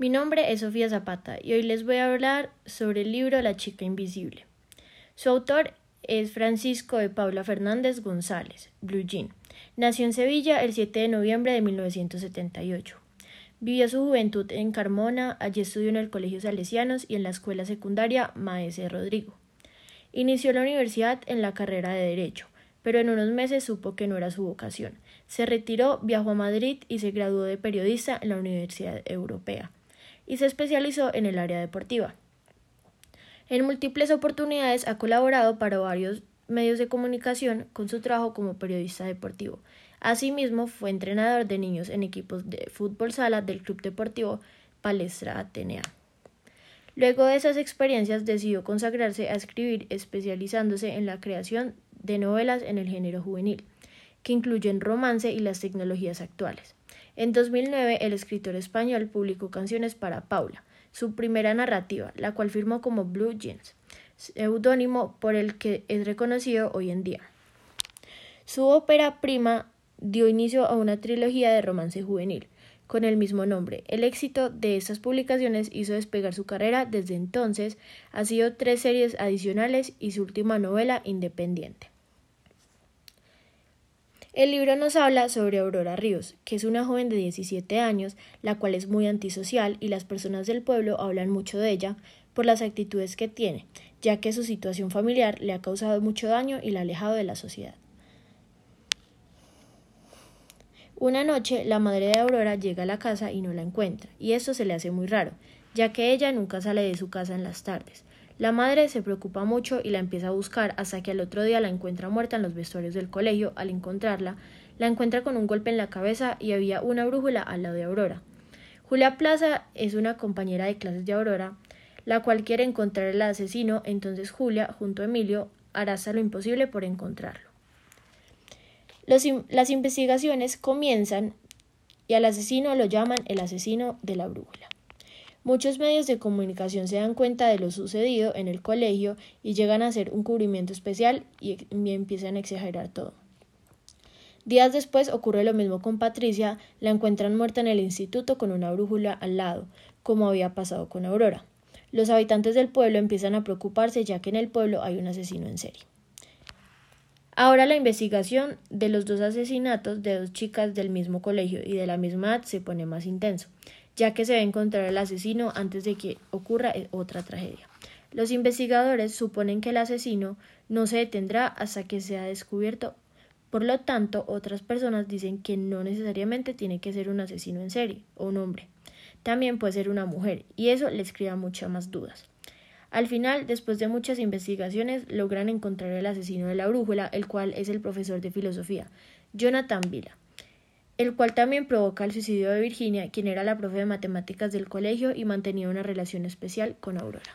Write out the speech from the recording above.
Mi nombre es Sofía Zapata y hoy les voy a hablar sobre el libro La chica invisible. Su autor es Francisco de Paula Fernández González, Blue Jean. Nació en Sevilla el 7 de noviembre de 1978. Vivió su juventud en Carmona, allí estudió en el Colegio Salesianos y en la escuela secundaria Maese Rodrigo. Inició la universidad en la carrera de Derecho, pero en unos meses supo que no era su vocación. Se retiró, viajó a Madrid y se graduó de periodista en la Universidad Europea y se especializó en el área deportiva. En múltiples oportunidades ha colaborado para varios medios de comunicación con su trabajo como periodista deportivo. Asimismo, fue entrenador de niños en equipos de fútbol sala del Club Deportivo Palestra Atenea. Luego de esas experiencias decidió consagrarse a escribir especializándose en la creación de novelas en el género juvenil, que incluyen romance y las tecnologías actuales. En 2009, el escritor español publicó Canciones para Paula, su primera narrativa, la cual firmó como Blue Jeans, seudónimo por el que es reconocido hoy en día. Su ópera prima dio inicio a una trilogía de romance juvenil, con el mismo nombre. El éxito de estas publicaciones hizo despegar su carrera desde entonces, ha sido tres series adicionales y su última novela independiente. El libro nos habla sobre Aurora Ríos, que es una joven de 17 años, la cual es muy antisocial y las personas del pueblo hablan mucho de ella por las actitudes que tiene, ya que su situación familiar le ha causado mucho daño y la ha alejado de la sociedad. Una noche, la madre de Aurora llega a la casa y no la encuentra, y esto se le hace muy raro, ya que ella nunca sale de su casa en las tardes. La madre se preocupa mucho y la empieza a buscar hasta que al otro día la encuentra muerta en los vestuarios del colegio. Al encontrarla, la encuentra con un golpe en la cabeza y había una brújula al lado de Aurora. Julia Plaza es una compañera de clases de Aurora, la cual quiere encontrar al asesino, entonces Julia, junto a Emilio, hará hasta lo imposible por encontrarlo. las investigaciones comienzan y al asesino lo llaman el asesino de la brújula. Muchos medios de comunicación se dan cuenta de lo sucedido en el colegio y llegan a hacer un cubrimiento especial y empiezan a exagerar todo. Días después ocurre lo mismo con Patricia, la encuentran muerta en el instituto con una brújula al lado, como había pasado con Aurora. Los habitantes del pueblo empiezan a preocuparse ya que en el pueblo hay un asesino en serie. Ahora la investigación de los dos asesinatos de dos chicas del mismo colegio y de la misma edad se pone más intenso ya que se va a encontrar el asesino antes de que ocurra eh, otra tragedia. Los investigadores suponen que el asesino no se detendrá hasta que sea descubierto. Por lo tanto, otras personas dicen que no necesariamente tiene que ser un asesino en serie o un hombre. También puede ser una mujer, y eso les crea muchas más dudas. Al final, después de muchas investigaciones, logran encontrar el asesino de la brújula, el cual es el profesor de filosofía, Jonathan Villa el cual también provoca el suicidio de Virginia, quien era la profe de matemáticas del colegio y mantenía una relación especial con Aurora.